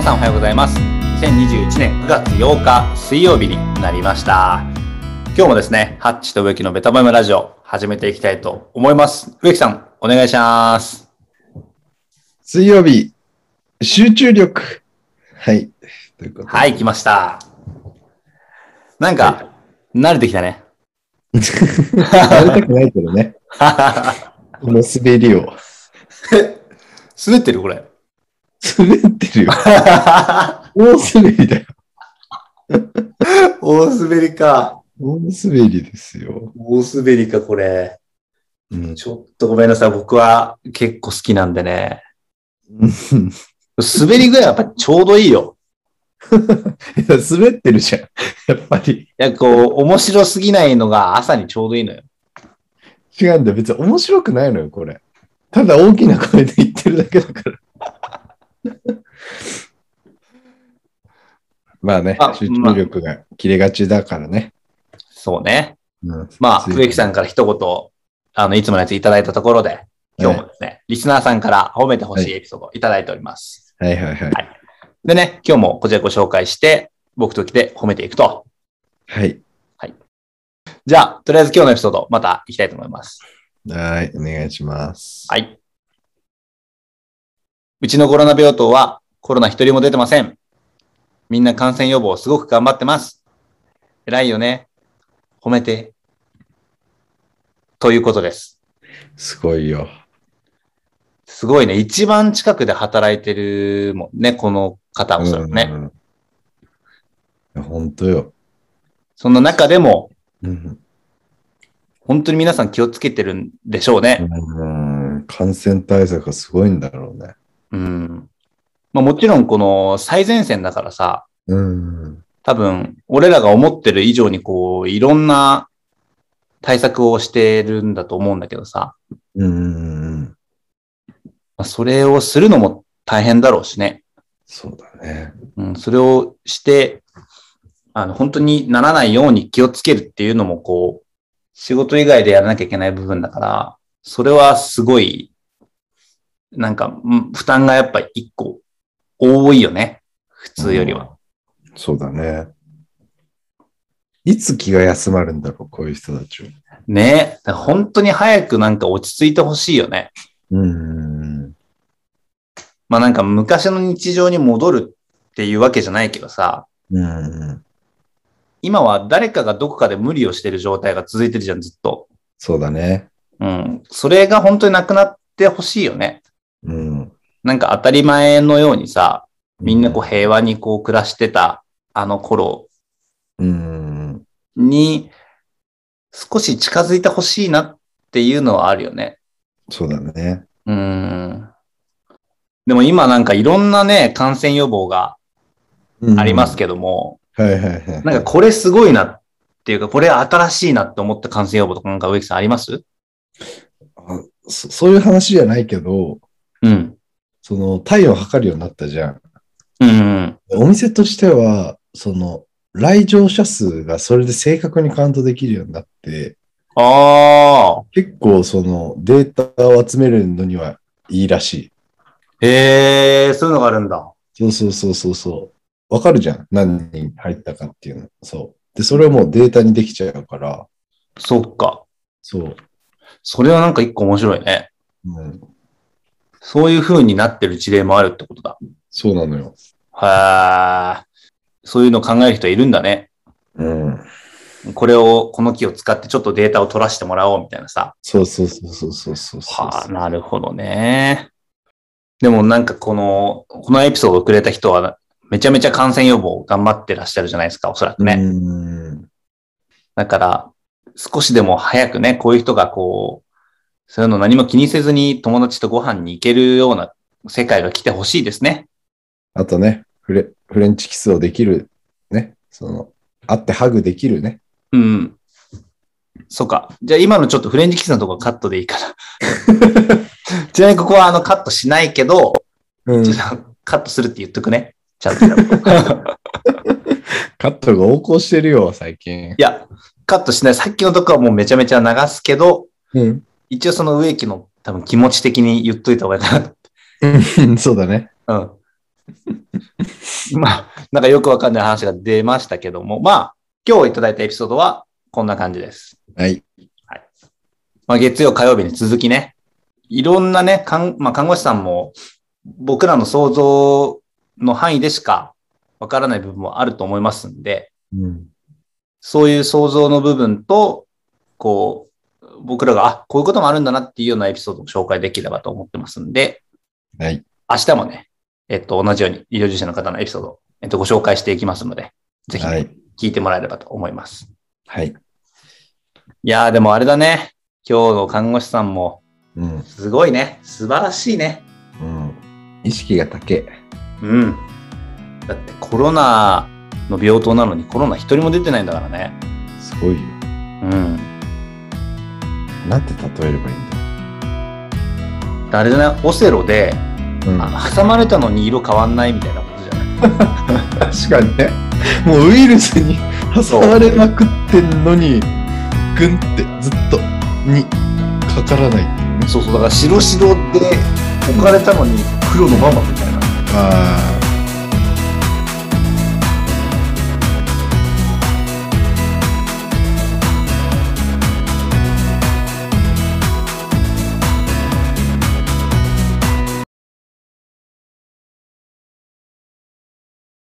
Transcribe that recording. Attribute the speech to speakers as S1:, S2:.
S1: 皆さんおはようございます。2021年9月8日水曜日になりました。今日もですね、ハッチと植木のベタバムラジオ始めていきたいと思います。植木さん、お願いします。
S2: 水曜日、集中力。はい。ということで
S1: はい、来ました。なんか、慣れてきたね。
S2: やりたくないけどね。この滑りを。
S1: 滑ってる？これ。
S2: 滑ってるよ。大滑りだよ。
S1: 大滑りか。
S2: 大滑りですよ。
S1: 大滑りか、これ。
S2: うん。
S1: ちょっとごめんなさい。僕は結構好きなんでね。滑り具合はやっぱちょうどいいよ。
S2: い や滑ってるじゃん。やっぱり。
S1: いや、こう、面白すぎないのが朝にちょうどいいのよ。
S2: 違うんだよ。別に面白くないのよ、これ。ただ大きな声で言ってるだけだから。まあね
S1: あ、
S2: 集中力が切れがちだからね。
S1: そうね。
S2: うん
S1: まあ、植木さんから一言、あの、いつものやついただいたところで、今日もですね、リスナーさんから褒めてほしいエピソードをいただいております。
S2: はいはいはい。
S1: でね、今日もこちらご紹介して、僕と来て褒めていくと。
S2: はい。
S1: じゃあ、とりあえず今日のエピソード、また行きたいと思います。
S2: はい、お願いします。
S1: はい。うちのコロナ病棟はコロナ一人も出てません。みんな感染予防すごく頑張ってます。偉いよね。褒めて。ということです。
S2: すごいよ。
S1: すごいね。一番近くで働いてるもんね、この方おそね。
S2: うんうん。本当よ。
S1: そんな中でも、
S2: うん
S1: 本当に皆さん気をつけてるんでしょうね。
S2: うん感染対策がすごいんだろうね。
S1: うん。まあもちろんこの最前線だからさ、
S2: うん。
S1: 多分、俺らが思ってる以上にこう、いろんな対策をしてるんだと思うんだけどさ、
S2: うん。
S1: まあ、それをするのも大変だろうしね。
S2: そうだね。
S1: うん、それをして、あの、本当にならないように気をつけるっていうのもこう、仕事以外でやらなきゃいけない部分だから、それはすごい、なんか、うん負担がやっぱ一個多いよね。普通よりは。
S2: そうだね。いつ気が休まるんだろう、こういう人たちは。
S1: ね本当に早くなんか落ち着いてほしいよね。
S2: うん。
S1: まあなんか昔の日常に戻るっていうわけじゃないけどさ、
S2: うん。
S1: 今は誰かがどこかで無理をしてる状態が続いてるじゃん、ずっと。
S2: そうだね。
S1: うん。それが本当になくなってほしいよね。
S2: うん。
S1: なんか当たり前のようにさ、みんなこう平和にこう暮らしてたあの頃
S2: うん。
S1: に少し近づいてほしいなっていうのはあるよね。
S2: そうだね。
S1: うん。でも今なんかいろんなね、感染予防がありますけども、
S2: はいはいはい。
S1: なんかこれすごいなっていうか、これ新しいなって思った感染予防とかなんか植木さんあります？
S2: あそそういう話じゃないけど、
S1: うん。
S2: その体温測るようになったじゃん。
S1: うん。
S2: お店としては、その来場者数がそれで正確にカウントできるようになって、
S1: ああ。
S2: 結構そのデータを集めるのにはいいらしい。
S1: へえ、そういうのがあるんだ。
S2: そうそうそうそうそう。わかるじゃん。何人入ったかっていうの。そう。で、それをもうデータにできちゃうから、
S1: そっか。
S2: そう。
S1: それはなんか一個面白いね。
S2: うん、
S1: そういう風になってる事例もあるってことだ。
S2: そうなのよ。
S1: はそういうの考える人いるんだね。
S2: うん。
S1: これを、この木を使ってちょっとデータを取らせてもらおうみたいなさ。
S2: そうそうそうそうそうそうそう。
S1: はあ、なるほどね。でもなんかこの、このエピソードをくれた人は、めちゃめちゃ感染予防頑張ってらっしゃるじゃないですか、おそらくね。
S2: うん。
S1: だから、少しでも早くね、こういう人がこう、そういうの何も気にせずに友達とご飯に行けるような世界が来てほしいですね。
S2: あとね、フレフレンチキスをできる、ね。その、会ってハグできるね。
S1: うん。そうか。じゃあ今のちょっとフレンチキスのところカットでいいかな。ちなみにここはあのカットしないけど、
S2: うん
S1: カットするって言っとくね。ちゃんと。
S2: カットが横行してるよ、最近
S1: い。や、カットしない。さっきのとこはもうめちゃめちゃ流すけど、
S2: うん。
S1: 一応その植木の多分気持ち的に言っといた方がいいかな。
S2: う んそうだね。
S1: うん。まあ、なんかよくわかんない話が出ましたけども、まあ、今日いただいたエピソードはこんな感じです。
S2: はい。
S1: まあ、月曜、火曜日に続きね、いろんなね、看まあ、看護師さんも僕らの想像の範囲でしかわからない部分もあると思いますんで、
S2: うん。
S1: そういう想像の部分と、こう、僕らが、あ、こういうこともあるんだなっていうようなエピソードを紹介できればと思ってますんで、
S2: はい。
S1: 明日もね、えっと、同じように医療従事者の方のエピソードを、えっと、ご紹介していきますので、ぜひ
S2: はい。
S1: 聞いてもらえればと思います。
S2: はい。
S1: いやー、でもあれだね。今日の看護師さんも、
S2: うん。
S1: すごいね。素晴らしいね。
S2: うん。意識が高い。
S1: うん。だってコロナの病棟なのにコロナ一人も出てないんだからね。
S2: すごいよ。
S1: うん。
S2: なんて例えればいいんだ？
S1: あれだね、オセロで、
S2: うん、
S1: あ挟まれたのに色変わんないみたいなことじゃない？
S2: 確かにね。もうウイルスに挟まれまくってんのに、ぐんってずっとにかからないっていうね。
S1: そうそう、だから白白で置かれたのに黒のままみたいな。
S2: あ